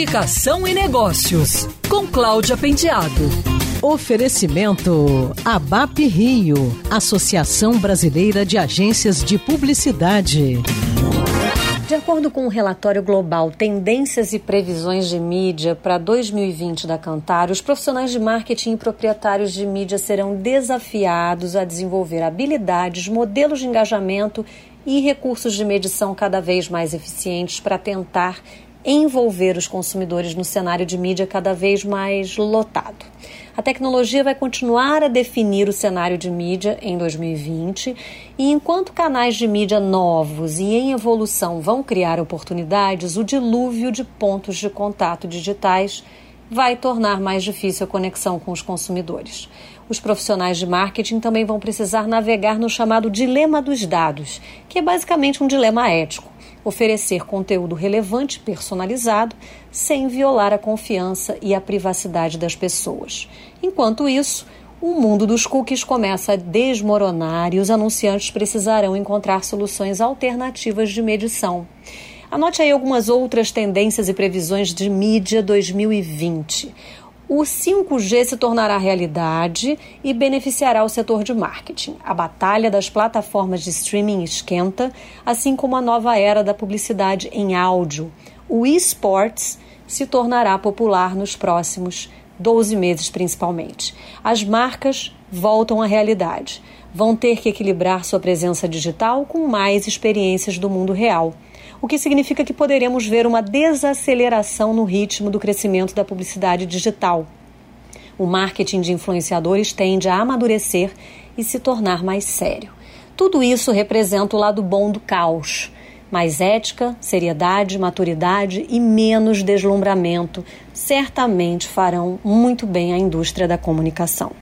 Comunicação e Negócios, com Cláudia Penteado. Oferecimento ABAP Rio, Associação Brasileira de Agências de Publicidade. De acordo com o relatório global Tendências e Previsões de Mídia para 2020 da Cantar, os profissionais de marketing e proprietários de mídia serão desafiados a desenvolver habilidades, modelos de engajamento e recursos de medição cada vez mais eficientes para tentar envolver os consumidores no cenário de mídia cada vez mais lotado. A tecnologia vai continuar a definir o cenário de mídia em 2020 e enquanto canais de mídia novos e em evolução vão criar oportunidades, o dilúvio de pontos de contato digitais vai tornar mais difícil a conexão com os consumidores. Os profissionais de marketing também vão precisar navegar no chamado dilema dos dados, que é basicamente um dilema ético oferecer conteúdo relevante personalizado sem violar a confiança e a privacidade das pessoas. Enquanto isso, o mundo dos cookies começa a desmoronar e os anunciantes precisarão encontrar soluções alternativas de medição. Anote aí algumas outras tendências e previsões de mídia 2020 o 5G se tornará realidade e beneficiará o setor de marketing. A batalha das plataformas de streaming esquenta, assim como a nova era da publicidade em áudio. O esports se tornará popular nos próximos 12 meses, principalmente. As marcas voltam à realidade. Vão ter que equilibrar sua presença digital com mais experiências do mundo real o que significa que poderemos ver uma desaceleração no ritmo do crescimento da publicidade digital. O marketing de influenciadores tende a amadurecer e se tornar mais sério. Tudo isso representa o lado bom do caos. Mais ética, seriedade, maturidade e menos deslumbramento certamente farão muito bem à indústria da comunicação.